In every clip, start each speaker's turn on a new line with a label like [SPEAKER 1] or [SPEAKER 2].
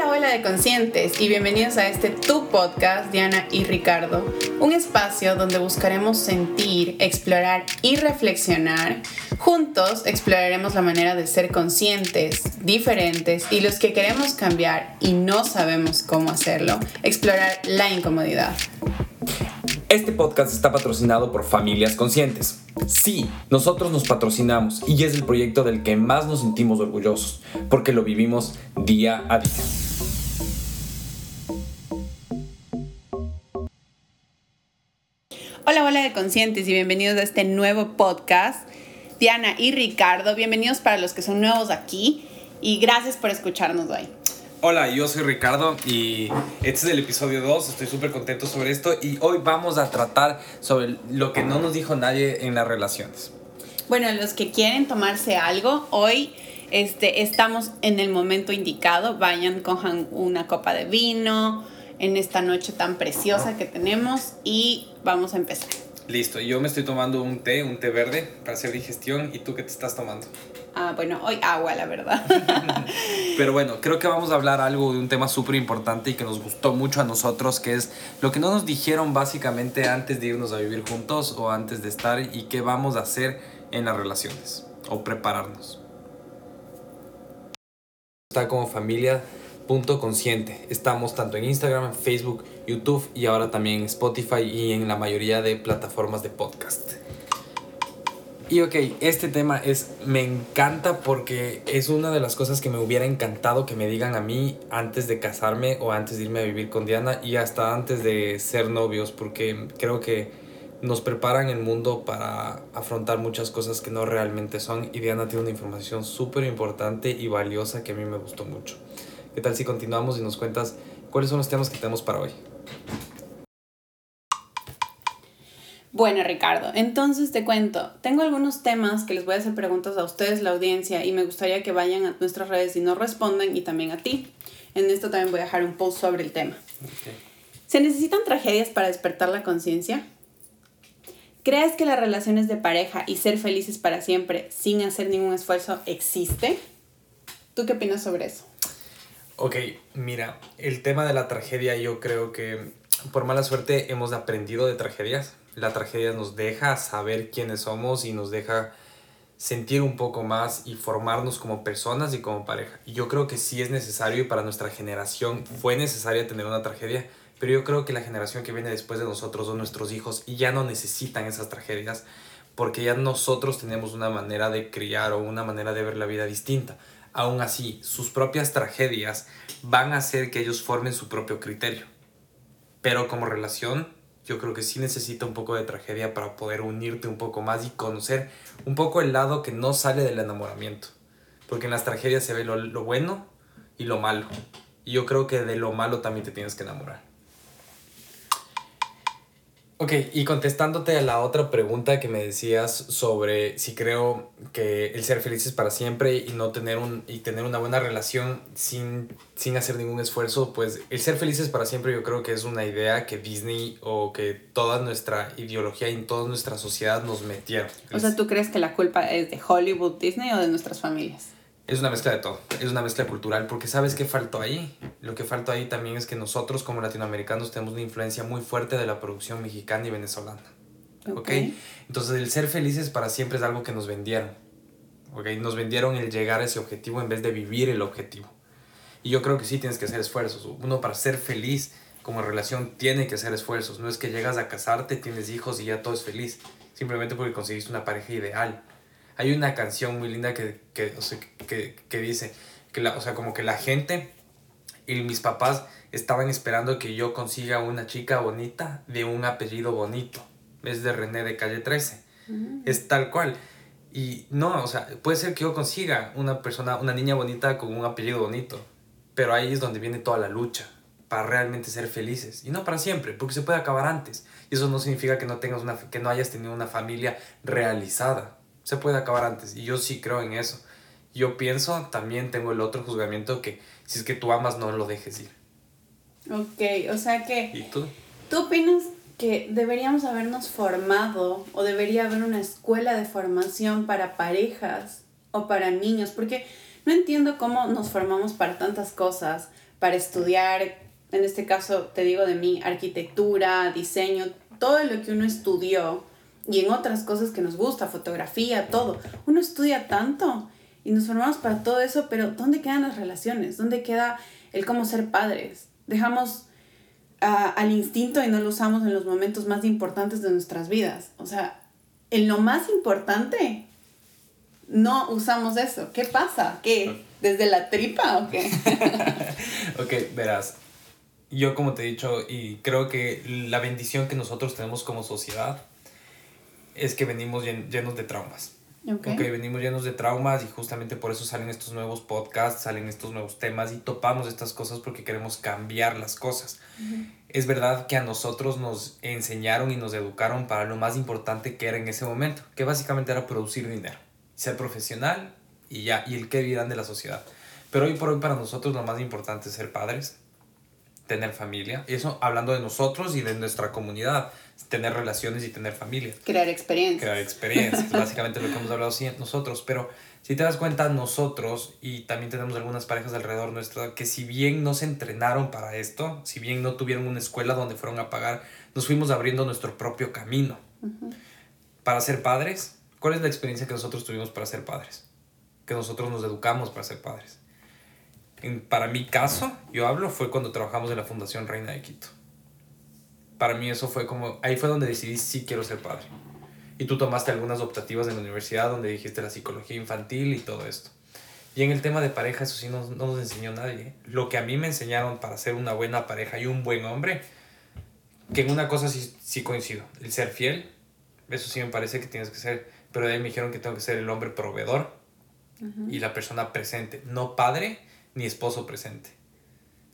[SPEAKER 1] Hola, hola de conscientes y bienvenidos a este Tu Podcast, Diana y Ricardo, un espacio donde buscaremos sentir, explorar y reflexionar. Juntos exploraremos la manera de ser conscientes, diferentes y los que queremos cambiar y no sabemos cómo hacerlo, explorar la incomodidad.
[SPEAKER 2] Este podcast está patrocinado por Familias Conscientes. Sí, nosotros nos patrocinamos y es el proyecto del que más nos sentimos orgullosos, porque lo vivimos día a día.
[SPEAKER 1] Hola, hola de conscientes y bienvenidos a este nuevo podcast. Diana y Ricardo, bienvenidos para los que son nuevos aquí y gracias por escucharnos hoy.
[SPEAKER 2] Hola, yo soy Ricardo y este es el episodio 2, estoy súper contento sobre esto y hoy vamos a tratar sobre lo que no nos dijo nadie en las relaciones.
[SPEAKER 1] Bueno, los que quieren tomarse algo, hoy este, estamos en el momento indicado, vayan, cojan una copa de vino en esta noche tan preciosa que tenemos y vamos a empezar.
[SPEAKER 2] Listo, yo me estoy tomando un té, un té verde para hacer digestión y tú qué te estás tomando?
[SPEAKER 1] Ah, bueno, hoy agua, la verdad.
[SPEAKER 2] Pero bueno, creo que vamos a hablar algo de un tema súper importante y que nos gustó mucho a nosotros, que es lo que no nos dijeron básicamente antes de irnos a vivir juntos o antes de estar y qué vamos a hacer en las relaciones o prepararnos. Está como familia punto consciente. Estamos tanto en Instagram, Facebook, YouTube y ahora también en Spotify y en la mayoría de plataformas de podcast. Y ok, este tema es, me encanta porque es una de las cosas que me hubiera encantado que me digan a mí antes de casarme o antes de irme a vivir con Diana y hasta antes de ser novios, porque creo que nos preparan el mundo para afrontar muchas cosas que no realmente son y Diana tiene una información súper importante y valiosa que a mí me gustó mucho. ¿Qué tal si continuamos y nos cuentas cuáles son los temas que tenemos para hoy?
[SPEAKER 1] Bueno, Ricardo, entonces te cuento, tengo algunos temas que les voy a hacer preguntas a ustedes, la audiencia, y me gustaría que vayan a nuestras redes y nos respondan y también a ti. En esto también voy a dejar un post sobre el tema. ¿Se necesitan tragedias para despertar la conciencia? ¿Crees que las relaciones de pareja y ser felices para siempre sin hacer ningún esfuerzo existe? ¿Tú qué opinas sobre eso?
[SPEAKER 2] Ok, mira, el tema de la tragedia yo creo que por mala suerte hemos aprendido de tragedias la tragedia nos deja saber quiénes somos y nos deja sentir un poco más y formarnos como personas y como pareja. Y yo creo que sí es necesario y para nuestra generación fue necesaria tener una tragedia, pero yo creo que la generación que viene después de nosotros son nuestros hijos y ya no necesitan esas tragedias porque ya nosotros tenemos una manera de criar o una manera de ver la vida distinta. Aún así, sus propias tragedias van a hacer que ellos formen su propio criterio. Pero como relación, yo creo que sí necesita un poco de tragedia para poder unirte un poco más y conocer un poco el lado que no sale del enamoramiento. Porque en las tragedias se ve lo, bueno y lo malo. Y yo creo que de lo malo también te tienes que enamorar. Ok, y contestándote a la otra pregunta que me decías sobre si creo que el ser feliz es para siempre y no tener un y tener una buena relación sin, sin hacer ningún esfuerzo, pues el ser feliz es para siempre yo creo que es una idea que Disney o que toda nuestra ideología y toda nuestra sociedad nos metieron.
[SPEAKER 1] O sea, ¿tú crees que la culpa es de Hollywood, Disney o de nuestras familias?
[SPEAKER 2] Es una mezcla de todo, es una mezcla cultural, porque ¿sabes qué faltó ahí? Lo que faltó ahí también es que nosotros como latinoamericanos tenemos una influencia muy fuerte de la producción mexicana y venezolana. ¿Ok? Entonces el ser felices para siempre es algo que nos vendieron. ¿Ok? Nos vendieron el llegar a ese objetivo en vez de vivir el objetivo. Y yo creo que sí tienes que hacer esfuerzos. Uno para ser feliz como relación tiene que hacer esfuerzos. No es que llegas a casarte, tienes hijos y ya todo es feliz. Simplemente porque conseguiste una pareja ideal hay una canción muy linda que, que, que, que dice, que la, o sea, como que la gente y mis papás estaban esperando que yo consiga una chica bonita de un apellido bonito. Es de René de calle 13. Mm. Es tal cual. Y no, o sea, puede ser que yo consiga una persona, una niña bonita con un apellido bonito. Pero ahí es donde viene toda la lucha para realmente ser felices. Y no para siempre, porque se puede acabar antes. Y eso no significa que no, tengas una, que no hayas tenido una familia realizada se puede acabar antes. Y yo sí creo en eso. Yo pienso, también tengo el otro juzgamiento que si es que tú amas, no lo dejes ir.
[SPEAKER 1] Ok, o sea que...
[SPEAKER 2] ¿Y tú?
[SPEAKER 1] ¿Tú opinas que deberíamos habernos formado o debería haber una escuela de formación para parejas o para niños? Porque no entiendo cómo nos formamos para tantas cosas, para estudiar, en este caso te digo de mí, arquitectura, diseño, todo lo que uno estudió y en otras cosas que nos gusta, fotografía, todo. Uno estudia tanto y nos formamos para todo eso, pero ¿dónde quedan las relaciones? ¿Dónde queda el cómo ser padres? Dejamos al instinto y no lo usamos en los momentos más importantes de nuestras vidas. O sea, en lo más importante no usamos eso. ¿Qué pasa? ¿Qué? ¿Desde la tripa o qué?
[SPEAKER 2] ok, verás. Yo como te he dicho, y creo que la bendición que nosotros tenemos como sociedad es que venimos llenos de traumas. Okay. ok, venimos llenos de traumas y justamente por eso salen estos nuevos podcasts, salen estos nuevos temas y topamos estas cosas porque queremos cambiar las cosas. Es verdad que a nosotros nos enseñaron y nos educaron para lo más importante que era en ese momento, que básicamente era producir dinero, ser profesional y ya, y el que dirán de la sociedad. Pero hoy por hoy para nosotros lo más importante es ser padres, tener familia, y eso hablando de nosotros y de nuestra comunidad, tener relaciones y tener familia.
[SPEAKER 1] Crear experiencias.
[SPEAKER 2] Crear experiencias, básicamente lo que hemos hablado nosotros. Pero si te das cuenta, nosotros, y también tenemos algunas parejas alrededor nuestro, que si bien no se entrenaron para esto, si bien no tuvieron una escuela donde fueron a pagar, nos fuimos abriendo nuestro propio camino. Para ser padres, ¿cuál es la experiencia que nosotros tuvimos para ser padres? Que nosotros nos educamos para ser padres. En, para mi caso, yo hablo, fue cuando trabajamos en la Fundación Reina de Quito para mí eso fue como, ahí fue donde decidí sí quiero ser padre. Y tú tomaste algunas optativas en la universidad donde dijiste la psicología infantil y todo esto. Y en el tema de pareja, eso sí no, no nos enseñó nadie. Lo que a mí me enseñaron para ser una buena pareja y un buen hombre, que en una cosa sí, sí coincido, el ser fiel, eso sí me parece que tienes que ser, pero de ahí me dijeron que tengo que ser el hombre proveedor y la persona presente, no padre ni esposo presente.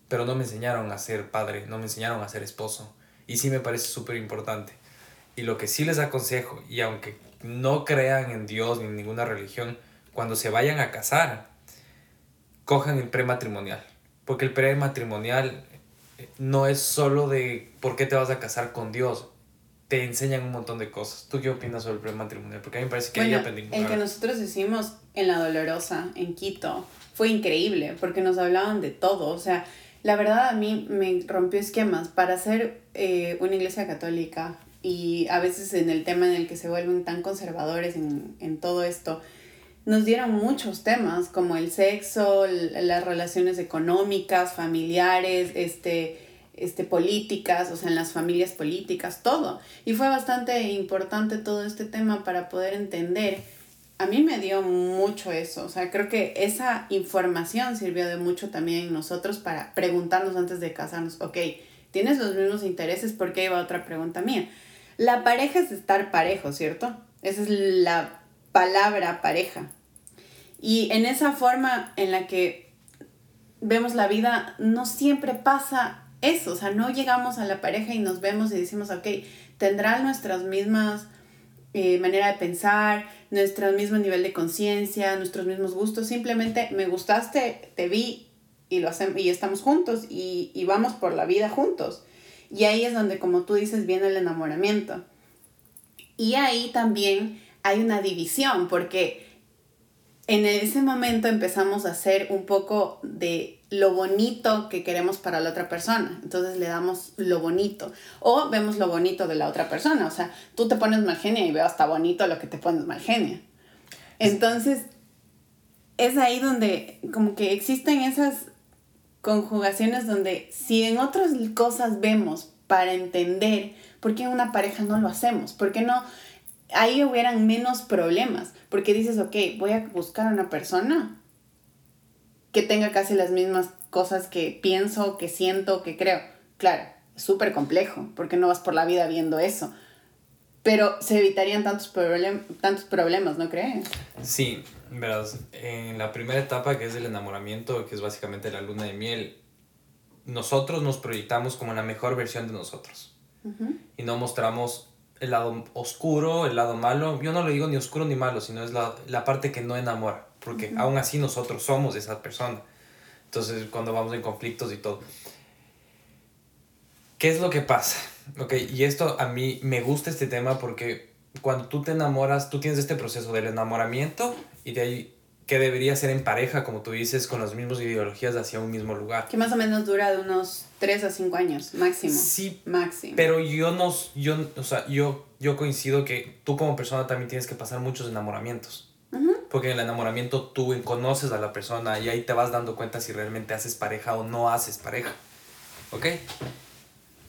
[SPEAKER 2] Pero no me enseñaron a ser padre, no me enseñaron a ser esposo y sí me parece súper importante. Y lo que sí les aconsejo, y aunque no crean en Dios ni en ninguna religión, cuando se vayan a casar, cojan el prematrimonial. Porque el prematrimonial eh, no es solo de por qué te vas a casar con Dios. Te enseñan un montón de cosas. ¿Tú qué opinas sobre el prematrimonial? Porque a mí me parece que
[SPEAKER 1] ahí aprendí El que nosotros hicimos en La Dolorosa, en Quito, fue increíble porque nos hablaban de todo. O sea, la verdad a mí me rompió esquemas para ser eh, una iglesia católica y a veces en el tema en el que se vuelven tan conservadores en, en todo esto, nos dieron muchos temas como el sexo, las relaciones económicas, familiares, este, este, políticas, o sea, en las familias políticas, todo. Y fue bastante importante todo este tema para poder entender a mí me dio mucho eso, o sea, creo que esa información sirvió de mucho también nosotros para preguntarnos antes de casarnos, ok, ¿tienes los mismos intereses? Porque iba otra pregunta mía. La pareja es estar parejo, ¿cierto? Esa es la palabra pareja. Y en esa forma en la que vemos la vida, no siempre pasa eso, o sea, no llegamos a la pareja y nos vemos y decimos, ok, tendrán nuestras mismas eh, manera de pensar, nuestro mismo nivel de conciencia, nuestros mismos gustos. Simplemente me gustaste, te vi y, lo hacemos, y estamos juntos y, y vamos por la vida juntos. Y ahí es donde, como tú dices, viene el enamoramiento. Y ahí también hay una división, porque en ese momento empezamos a hacer un poco de lo bonito que queremos para la otra persona. Entonces le damos lo bonito. O vemos lo bonito de la otra persona. O sea, tú te pones mal genia y veo hasta bonito lo que te pones mal genia. Entonces, es ahí donde como que existen esas conjugaciones donde si en otras cosas vemos para entender por qué en una pareja no lo hacemos, por qué no ahí hubieran menos problemas, porque dices, ok, voy a buscar a una persona que tenga casi las mismas cosas que pienso, que siento, que creo. Claro, súper complejo, porque no vas por la vida viendo eso. Pero se evitarían tantos, tantos problemas, ¿no crees?
[SPEAKER 2] Sí, verás, en la primera etapa que es el enamoramiento, que es básicamente la luna de miel, nosotros nos proyectamos como la mejor versión de nosotros. Y no mostramos el lado oscuro, el lado malo. Yo no lo digo ni oscuro ni malo, sino es la, la parte que no enamora porque aún así nosotros somos esa persona. Entonces, cuando vamos en conflictos y todo. ¿Qué es lo que pasa? Ok, y esto a mí me gusta este tema porque cuando tú te enamoras, tú tienes este proceso del enamoramiento y de ahí que debería ser en pareja, como tú dices, con las mismas ideologías hacia un mismo lugar.
[SPEAKER 1] Que más o menos dura de unos 3 a 5 años, máximo.
[SPEAKER 2] Sí,
[SPEAKER 1] máximo.
[SPEAKER 2] Pero yo no, yo, o sea, yo, yo coincido que tú como persona también tienes que pasar muchos enamoramientos. Porque en el enamoramiento tú conoces a la persona y ahí te vas dando cuenta si realmente haces pareja o no haces pareja. ¿Ok?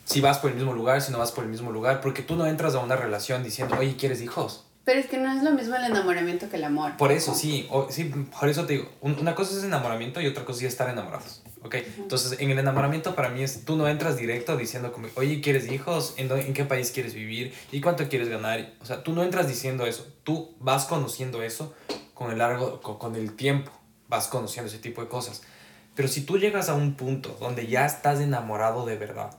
[SPEAKER 2] Si vas por el mismo lugar, si no vas por el mismo lugar, porque tú no entras a una relación diciendo, oye, ¿quieres hijos?
[SPEAKER 1] Pero es que no es lo mismo el enamoramiento que el amor.
[SPEAKER 2] Por eso, sí, sí, por eso te digo, una cosa es enamoramiento y otra cosa es estar enamorados, ¿ok? Entonces, en el enamoramiento para mí es, tú no entras directo diciendo como, oye, ¿quieres hijos? ¿En, ¿En qué país quieres vivir? ¿Y cuánto quieres ganar? O sea, tú no entras diciendo eso, tú vas conociendo eso con el largo, con, con el tiempo, vas conociendo ese tipo de cosas. Pero si tú llegas a un punto donde ya estás enamorado de verdad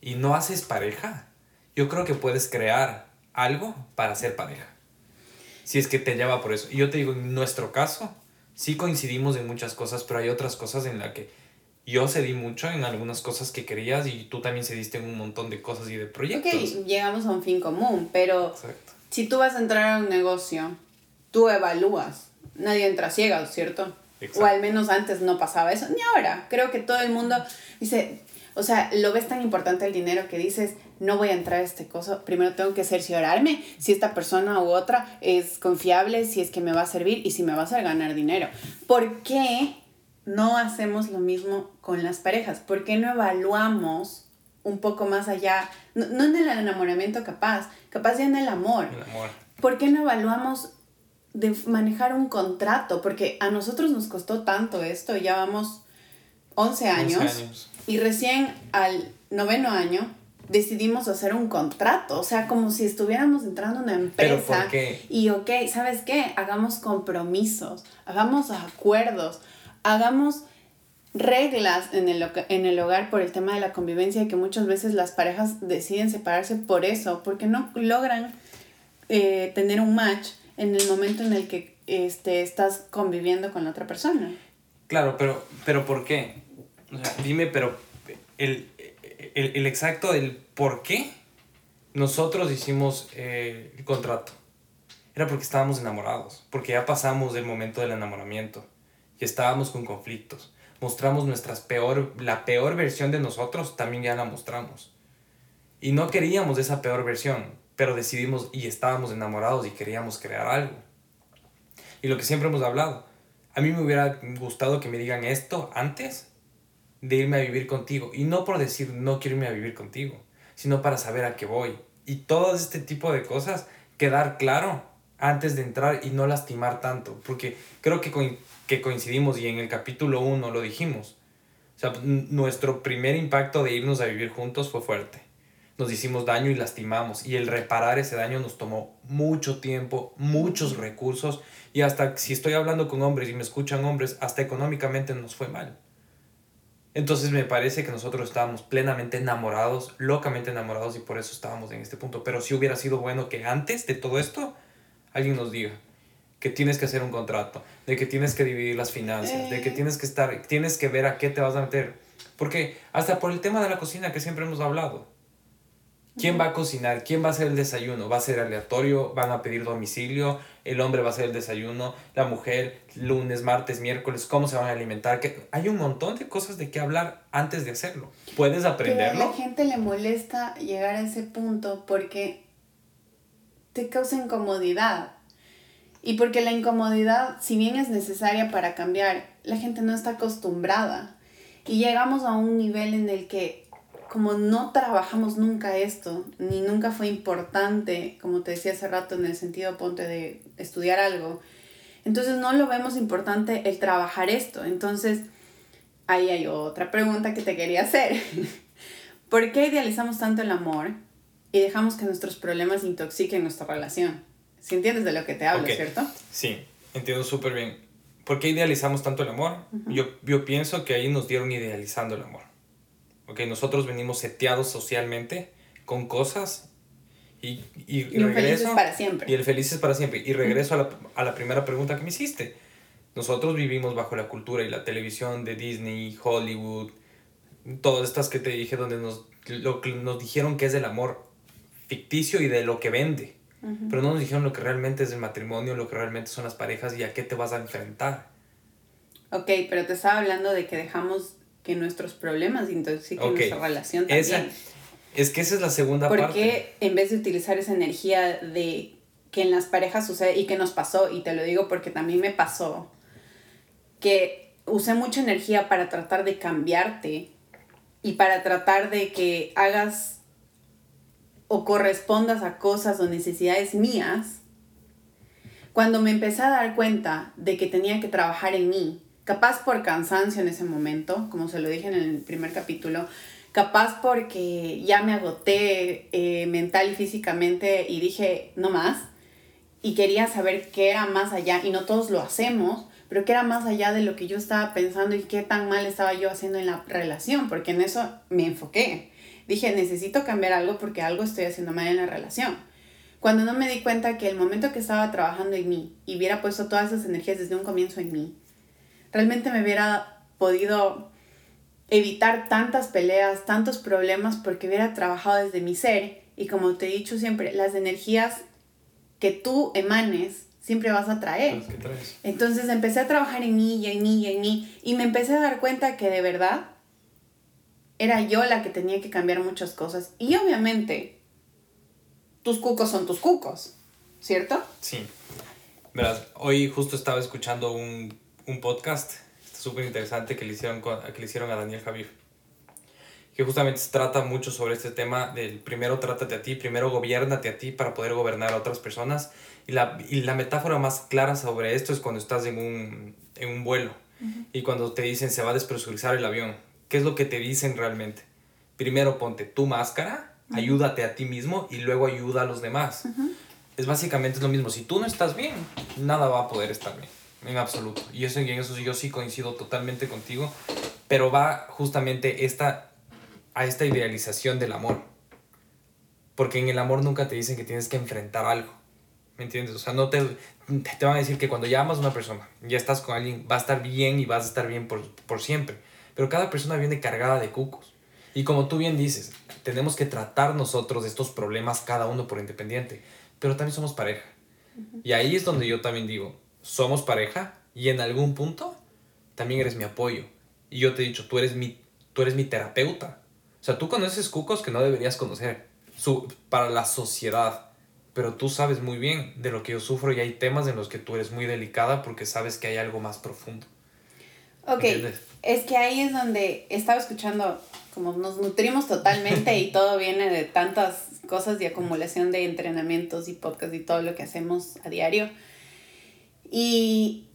[SPEAKER 2] y no haces pareja, yo creo que puedes crear algo para ser pareja si es que te lleva por eso. Y yo te digo, en nuestro caso, sí coincidimos en muchas cosas, pero hay otras cosas en las que yo cedí mucho en algunas cosas que querías y tú también cediste en un montón de cosas y de proyectos.
[SPEAKER 1] Ok, llegamos a un fin común, pero si tú vas a entrar a un negocio, tú evalúas. Nadie entra ciega, ¿cierto? O al menos antes no pasaba eso, ni ahora. Creo que todo el mundo dice, o sea, lo ves tan importante el dinero que dices, no voy a entrar a este cosa, primero tengo que cerciorarme si esta persona u otra es confiable, si es que me va a servir y si me va a hacer ganar dinero. ¿Por qué no hacemos lo mismo con las parejas? ¿Por qué no evaluamos un poco más allá, no, en el enamoramiento capaz, capaz ya en el amor? El amor. ¿Por qué no evaluamos de manejar un contrato? Porque a nosotros nos costó tanto esto, ya vamos 11 años. 11 años y recién al noveno año decidimos hacer un contrato, o sea, como si estuviéramos entrando a una empresa. Y ok, ¿sabes qué? Hagamos compromisos, hagamos acuerdos, hagamos reglas en el, en el hogar por el tema de la convivencia y que muchas veces las parejas deciden separarse por eso, porque no logran eh, tener un match en el momento en el que este, estás conviviendo con la otra persona.
[SPEAKER 2] Claro, pero, pero ¿por qué? dime, pero el, el, exacto del por qué nosotros hicimos eh, el contrato. Era porque estábamos enamorados, porque ya pasamos del momento del enamoramiento y estábamos con conflictos. Mostramos nuestras peor, la peor versión de nosotros, también ya la mostramos. Y no queríamos esa peor versión, pero decidimos y estábamos enamorados y queríamos crear algo. Y lo que siempre hemos hablado, a mí me hubiera gustado que me digan esto antes de irme a vivir contigo. Y no por decir no quiero irme a vivir contigo, sino para saber a qué voy. Y todo este tipo de cosas, quedar claro antes de entrar y no lastimar tanto. Porque creo que, que coincidimos y en el capítulo 1 lo dijimos. O sea, nuestro primer impacto de irnos a vivir juntos fue fuerte. Nos hicimos daño y lastimamos. Y el reparar ese daño nos tomó mucho tiempo, muchos recursos. Y hasta si estoy hablando con hombres y me escuchan hombres, hasta económicamente nos fue mal. Entonces me parece que nosotros estábamos plenamente enamorados, locamente enamorados y por eso estábamos en este punto. Pero si hubiera sido bueno que antes de todo esto alguien nos diga que tienes que hacer un contrato, de que tienes que dividir las finanzas, de que eh. tienes que estar, tienes que ver a qué te vas a meter. Porque hasta por el tema de la cocina que siempre hemos hablado, ¿Quién va a cocinar? ¿Quién va a hacer el desayuno? ¿Va a ser aleatorio? ¿Van a pedir domicilio? ¿El hombre va a hacer el desayuno? ¿La mujer? ¿Lunes, martes, miércoles? ¿Cómo se van a alimentar? que Hay un montón de cosas de qué hablar antes de hacerlo. ¿Puedes aprenderlo?
[SPEAKER 1] a la gente le molesta llegar a ese punto porque te causa incomodidad. Y porque la incomodidad, si bien es necesaria para cambiar, la gente no está acostumbrada. Y llegamos a un nivel en el que como no trabajamos nunca esto, ni nunca fue importante, como te decía hace rato, en el sentido, ponte, de estudiar algo, entonces no lo vemos importante el trabajar esto. Entonces, ahí hay otra pregunta que te quería hacer. ¿Por qué idealizamos tanto el amor y dejamos que nuestros problemas intoxiquen nuestra relación? Si entiendes de lo que te hablo, ¿cierto?
[SPEAKER 2] Sí, entiendo súper bien. ¿Por qué idealizamos tanto el amor? yo, yo pienso que ahí nos dieron idealizando el amor. ¿Ok? Nosotros venimos seteados socialmente con cosas y, y, y, regreso, para siempre. Y el feliz es para siempre. Y regreso a, la, a la primera pregunta que me hiciste. Nosotros vivimos bajo la cultura y la televisión de Disney, Hollywood, todas estas que te dije donde nos, lo, nos dijeron que es el amor ficticio y de lo que vende. pero no nos dijeron lo que realmente es el matrimonio, lo que realmente son las parejas y a qué te vas a enfrentar.
[SPEAKER 1] Ok, pero te estaba hablando de que dejamos que nuestros problemas intoxiquen nuestra relación también.
[SPEAKER 2] es que esa es la segunda
[SPEAKER 1] parte. Porque en vez de utilizar esa energía de que en las parejas sucede y que nos pasó, y te lo digo porque también me pasó, que usé mucha energía para tratar de cambiarte y para tratar de que hagas o correspondas a cosas o necesidades mías, cuando me empecé a dar cuenta de que tenía que trabajar en mí, capaz por cansancio en ese momento, como se lo dije en el primer capítulo, capaz porque ya me agoté eh, mental y físicamente y dije, no más, y quería saber qué era más allá, y no todos lo hacemos, pero qué era más allá de lo que yo estaba pensando y qué tan mal estaba yo haciendo en la relación, porque en eso me enfoqué dije, necesito cambiar algo porque algo estoy haciendo mal en la relación. Cuando no me di cuenta que el momento que estaba trabajando en mí y hubiera puesto todas esas energías desde un comienzo en mí, realmente me hubiera podido evitar tantas peleas, tantos problemas porque hubiera trabajado desde mi ser y como te he dicho siempre, las energías que tú emanes siempre vas a traer. Entonces empecé a trabajar en mí y en mí y en mí y me empecé a dar cuenta que de verdad era yo la que tenía que cambiar muchas cosas. Y obviamente, tus cucos son tus cucos, ¿cierto?
[SPEAKER 2] Sí. Verás, hoy justo estaba escuchando un, un podcast súper interesante que, le hicieron que le hicieron a Daniel Javier. Que justamente se trata mucho sobre este tema del primero trátate a ti, primero gobiernate a ti para poder gobernar a otras personas. Y la, y la metáfora más clara sobre esto es cuando estás en un, en un vuelo y cuando te dicen se va a despresurizar el avión ¿Qué es lo que te dicen realmente? Primero ponte tu máscara, ayúdate a ti mismo y luego ayuda a los demás. Es básicamente lo mismo. Si tú no estás bien, nada va a poder estar bien, en absoluto. Y eso, en eso yo sí coincido totalmente contigo, pero va justamente esta, a esta idealización del amor. Porque en el amor nunca te dicen que tienes que enfrentar algo. ¿Me entiendes? O sea, no te, te van a decir que cuando ya amas a una persona, ya estás con alguien, va a estar bien y vas a estar bien por, por siempre pero cada persona viene cargada de cucos. Y como tú bien dices, tenemos que tratar nosotros de estos problemas cada uno por independiente, pero también somos pareja. Y ahí es donde yo también digo, somos pareja y en algún punto también eres mi apoyo. Y yo te he dicho, tú eres mi, tú eres mi terapeuta. O sea, tú conoces cucos que no deberías conocer su, para la sociedad, pero tú sabes muy bien de lo que yo sufro y hay temas en los que tú eres muy delicada porque sabes que hay algo más profundo.
[SPEAKER 1] Ok, es que ahí es donde estaba escuchando, como nos nutrimos totalmente y todo viene de tantas cosas de acumulación de entrenamientos y podcasts y todo lo que hacemos a diario. Y,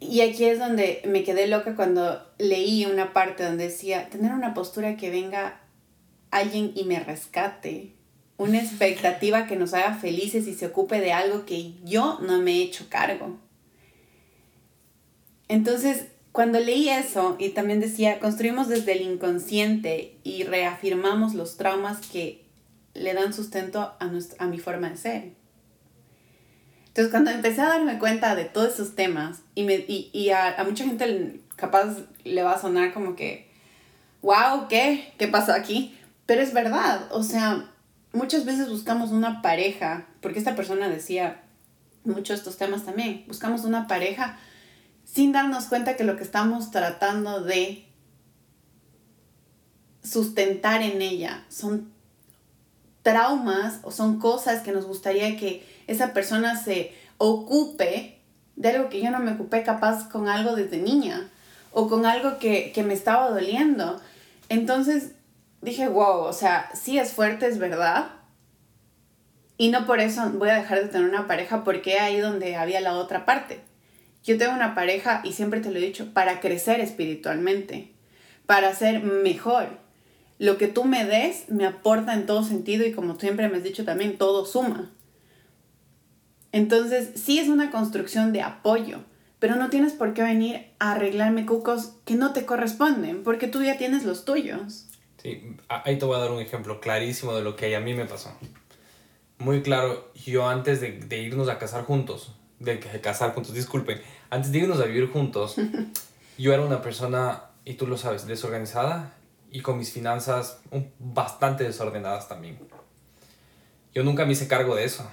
[SPEAKER 1] y aquí es donde me quedé loca cuando leí una parte donde decía, tener una postura que venga alguien y me rescate, una expectativa que nos haga felices y se ocupe de algo que yo no me he hecho cargo. Entonces, cuando leí eso y también decía, construimos desde el inconsciente y reafirmamos los traumas que le dan sustento a, a mi forma de ser. Entonces cuando empecé a darme cuenta de todos esos temas y, me, y, y a, a, mucha gente capaz le va a sonar como que, wow, ¿qué? ¿Qué pasó aquí? Pero es verdad, o sea, muchas veces buscamos una pareja, porque esta persona decía muchos estos temas también, buscamos una pareja sin darnos cuenta que lo que estamos tratando de sustentar en ella son traumas o son cosas que nos gustaría que esa persona se ocupe de algo que yo no me ocupé capaz con algo desde niña o con algo que, que me estaba doliendo. Entonces dije, wow, o sea, sí es fuerte, es verdad. Y no por eso voy a dejar de tener una pareja porque ahí donde había la otra parte. Yo tengo una pareja, y siempre te lo he dicho, para crecer espiritualmente, para ser mejor. Lo que tú me des me aporta en todo sentido y como siempre me has dicho también, todo suma. Entonces, sí es una construcción de apoyo, pero no tienes por qué venir a arreglarme cucos que no te corresponden, porque tú ya tienes los tuyos.
[SPEAKER 2] Sí, ahí te voy a dar un ejemplo clarísimo de lo que a mí me pasó. Muy claro, yo antes de, de irnos a casar juntos, de casar juntos, disculpen, antes de irnos a vivir juntos, yo era una persona, y tú lo sabes, desorganizada y con mis finanzas bastante desordenadas también. Yo nunca me hice cargo de eso.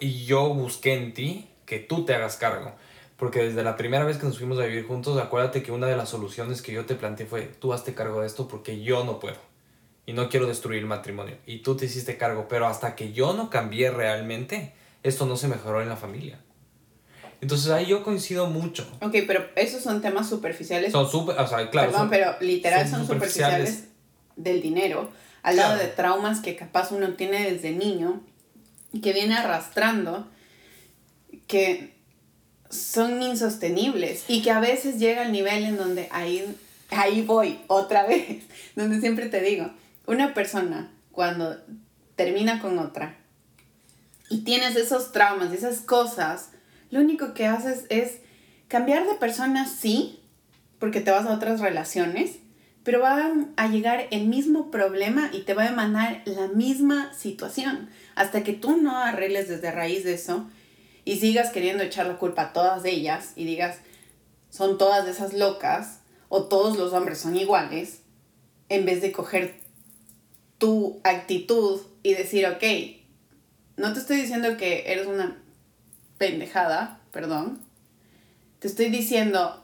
[SPEAKER 2] Y yo busqué en ti que tú te hagas cargo. Porque desde la primera vez que nos fuimos a vivir juntos, acuérdate que una de las soluciones que yo te planteé fue, tú hazte cargo de esto porque yo no puedo. Y no quiero destruir el matrimonio. Y tú te hiciste cargo. Pero hasta que yo no cambié realmente, esto no se mejoró en la familia. Entonces ahí yo coincido mucho.
[SPEAKER 1] Ok, pero esos son temas superficiales.
[SPEAKER 2] Son super, o sea, claro.
[SPEAKER 1] Perdón, pero literal son, superficiales. del dinero, al lado de traumas que capaz uno tiene desde niño que viene arrastrando, que son insostenibles y que a veces llega al nivel en donde ahí, ahí voy otra vez, donde siempre te digo, una persona cuando termina con otra y tienes esos traumas, esas cosas, lo único que haces es cambiar de persona, sí, porque te vas a otras relaciones, pero va a llegar el mismo problema y te va a emanar la misma situación. Hasta que tú no arregles desde raíz de eso y sigas queriendo echar la culpa a todas ellas y digas, son todas esas locas o todos los hombres son iguales, en vez de coger tu actitud y decir, ok, no te estoy diciendo que eres una pendejada, perdón. Te estoy diciendo,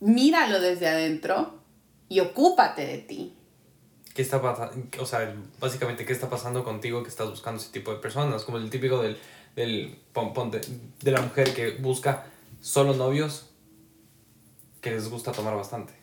[SPEAKER 1] míralo desde adentro y ocúpate de ti.
[SPEAKER 2] ¿Qué está pasando? O sea, básicamente, ¿qué está pasando contigo que estás buscando ese tipo de personas? Como el típico del, del de la mujer que busca solo novios que les gusta tomar bastante.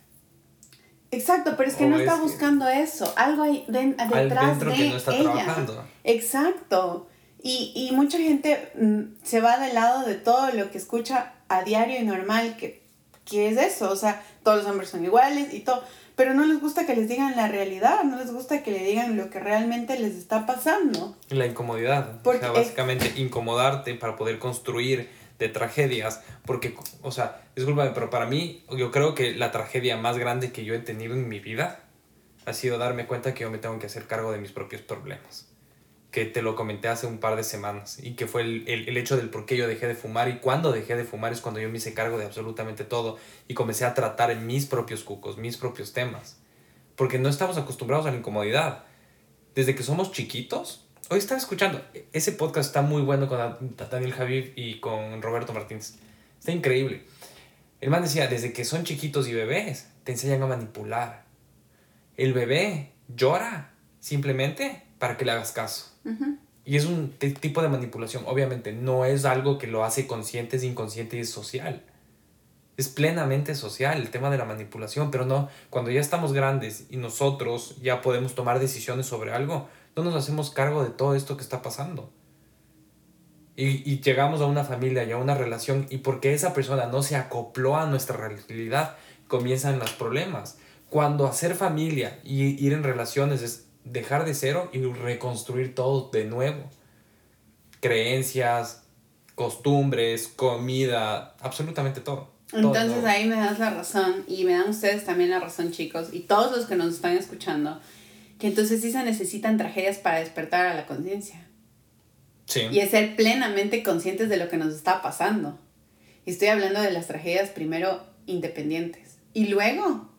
[SPEAKER 1] Exacto, pero es que no está buscando eso. Algo ahí detrás de que no está ella. Trabajando. Exacto. Y, y mucha gente mm, se va del lado de todo lo que escucha a diario y normal, que, que es eso, o sea, todos los hombres son iguales y todo, pero no les gusta que les digan la realidad, no les gusta que le digan lo que realmente les está pasando.
[SPEAKER 2] La incomodidad, o sea, básicamente incomodarte para poder construir de tragedias, porque, o sea, discúlpame, pero para mí, yo creo que la tragedia más grande que yo he tenido en mi vida ha sido darme cuenta que yo me tengo que hacer cargo de mis propios problemas que te lo comenté hace un par de semanas y que fue el, el, el, hecho del por qué yo dejé de fumar y cuando dejé de fumar es cuando yo me hice cargo de absolutamente todo y comencé a tratar mis propios cucos, mis propios temas. Porque no estamos acostumbrados a la incomodidad. Desde que somos chiquitos, hoy estaba escuchando, ese podcast está muy bueno con Daniel Javier y con Roberto Martínez. Está increíble. El man decía, desde que son chiquitos y bebés, te enseñan a manipular. El bebé llora simplemente para que le hagas caso. Y es un tipo de manipulación, obviamente, no es algo que lo hace consciente, es inconsciente y es social. Es plenamente social el tema de la manipulación, pero no, cuando ya estamos grandes y nosotros ya podemos tomar decisiones sobre algo, no nos hacemos cargo de todo esto que está pasando. Y, y llegamos a una familia y a una relación y porque esa persona no se acopló a nuestra realidad, comienzan los problemas. Cuando hacer familia y ir en relaciones es dejar de cero y reconstruir todo de nuevo. Creencias, costumbres, comida, absolutamente todo.
[SPEAKER 1] Entonces ahí me das la razón y me dan ustedes también la razón chicos y todos los que nos están escuchando, que entonces sí se necesitan tragedias para despertar a la conciencia. Sí. Y es ser plenamente conscientes de lo que nos está pasando. Y estoy hablando de las tragedias primero independientes. Y luego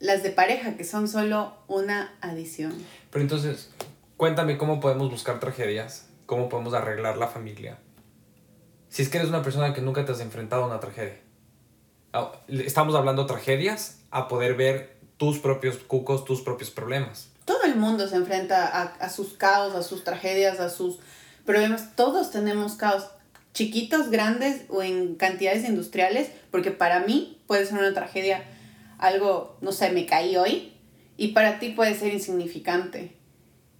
[SPEAKER 1] las de pareja, que son solo una adición.
[SPEAKER 2] Pero entonces, cuéntame cómo podemos buscar tragedias, cómo podemos arreglar la familia. Si es que eres una persona que nunca te has enfrentado a una tragedia. Ah, estamos hablando tragedias a poder ver tus propios cucos, tus propios problemas.
[SPEAKER 1] Todo el mundo se enfrenta a, a sus caos, a sus tragedias, a sus problemas. Todos tenemos caos, chiquitos, grandes o en cantidades industriales, porque para mí puede ser una tragedia algo, no sé, me caí hoy y para ti puede ser insignificante.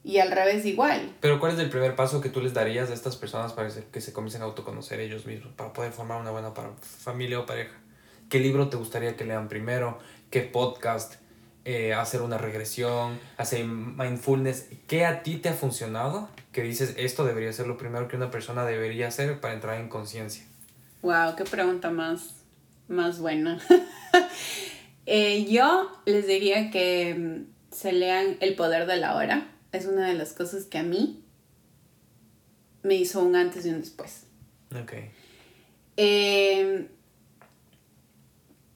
[SPEAKER 1] Y al revés igual.
[SPEAKER 2] Pero ¿cuál es el primer paso que tú les darías a estas personas para que se comiencen a autoconocer ellos mismos, para poder formar una buena familia o pareja? ¿Qué libro te gustaría que lean primero? ¿Qué podcast? Eh, hacer una regresión, hacer mindfulness. ¿Qué a ti te ha funcionado? Que dices, esto debería ser lo primero que una persona debería hacer para entrar en conciencia.
[SPEAKER 1] Wow, qué pregunta más, más buena. Eh, yo les diría que mm, se lean El poder de la hora. Es una de las cosas que a mí me hizo un antes y un después. Ok. Em,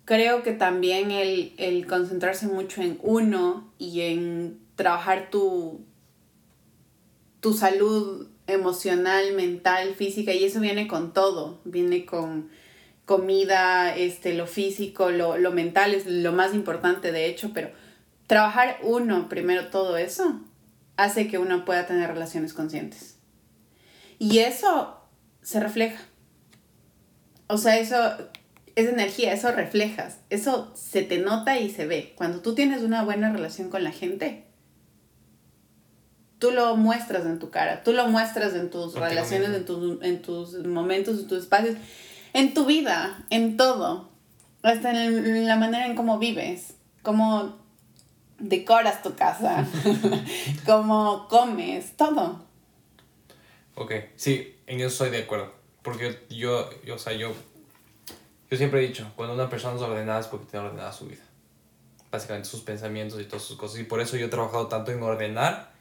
[SPEAKER 1] creo que también el, el, concentrarse mucho en uno y en trabajar tu, tu salud emocional, mental, física, y eso viene con todo, viene con comida, este, lo físico, lo, lo mental es lo más importante de hecho, pero trabajar uno primero todo eso hace que uno pueda tener relaciones conscientes. Y eso se refleja. O sea, eso es energía, eso reflejas, eso se te nota y se ve. Cuando tú tienes una buena relación con la gente, tú lo muestras en tu cara, tú lo muestras en tus relaciones, en tus, en tus momentos, en tus espacios, en tu vida, en todo. Hasta en la manera en cómo vives, cómo decoras tu casa, cómo comes, todo.
[SPEAKER 2] Ok, sí, en eso estoy de acuerdo. Porque yo, yo, o sea, yo, yo siempre he dicho, cuando una persona es ordenada es porque tiene ordenada su vida. Básicamente sus pensamientos y todas sus cosas. Y por eso yo he trabajado tanto en ordenar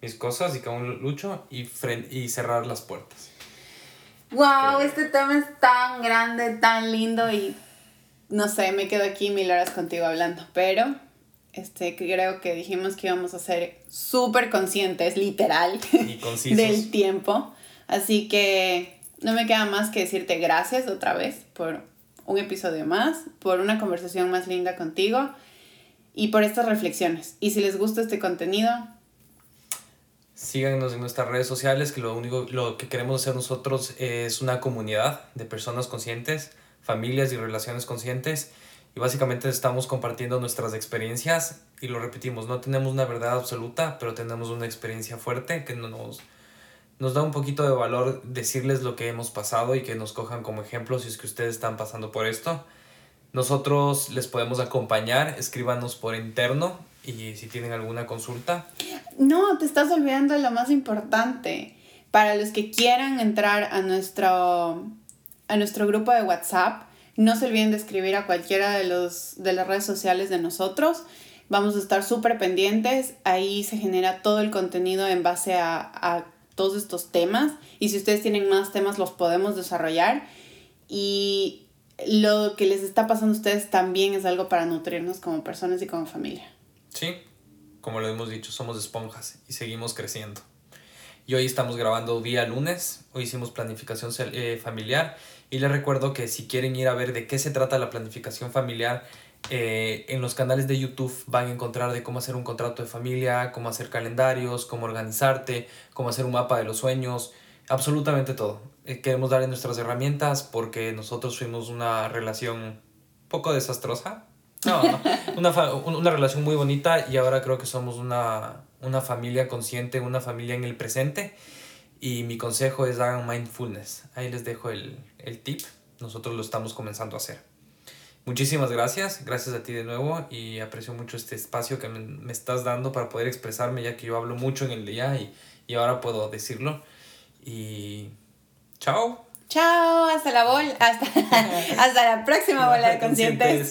[SPEAKER 2] mis cosas y que aún lucho y, y cerrar las puertas.
[SPEAKER 1] Wow, este tema es tan grande, tan lindo y no sé, me quedo aquí mil horas contigo hablando, pero este, creo que dijimos que íbamos a ser súper conscientes, literal, del tiempo. Así que no me queda más que decirte gracias otra vez por un episodio más, por una conversación más linda contigo y por estas reflexiones. Y si les gusta este contenido,
[SPEAKER 2] síganos en nuestras redes sociales, que lo único lo que queremos hacer nosotros es una comunidad de personas conscientes, familias y relaciones conscientes y básicamente estamos compartiendo nuestras experiencias y lo repetimos, no tenemos una verdad absoluta, pero tenemos una experiencia fuerte que nos, nos da un poquito de valor decirles lo que hemos pasado y que nos cojan como ejemplo si es que ustedes están pasando por esto. Nosotros les podemos acompañar, escríbanos por interno y si tienen alguna consulta.
[SPEAKER 1] No, te estás olvidando de lo más importante. Para los que quieran entrar a nuestro, a nuestro grupo de WhatsApp, no se olviden de escribir a cualquiera de, los, de las redes sociales de nosotros. Vamos a estar súper pendientes. Ahí se genera todo el contenido en base a, todos estos temas. Y si ustedes tienen más temas, los podemos desarrollar. Y lo que les está pasando a ustedes también es algo para nutrirnos como personas y como familia.
[SPEAKER 2] Sí, como lo hemos dicho, somos esponjas y seguimos creciendo. Y hoy estamos grabando día lunes, hoy hicimos planificación eh, familiar y les recuerdo que si quieren ir a ver de qué se trata la planificación familiar, eh, en los canales de YouTube van a encontrar de cómo hacer un contrato de familia, cómo hacer calendarios, cómo organizarte, cómo hacer un mapa de los sueños, absolutamente todo. Eh, queremos darle nuestras herramientas porque nosotros fuimos una relación poco desastrosa. No. Una, una relación muy bonita y ahora creo que somos una, una familia consciente, una familia en el presente y mi consejo es hagan mindfulness. Ahí les dejo el, el tip. Nosotros lo estamos comenzando a hacer. Muchísimas gracias, gracias a ti de nuevo y aprecio mucho este espacio que me, estás dando para poder expresarme ya que yo hablo mucho en el día y, y ahora puedo decirlo. Y chao.
[SPEAKER 1] Chao, hasta la bola, hasta, hasta la próxima bola de conscientes.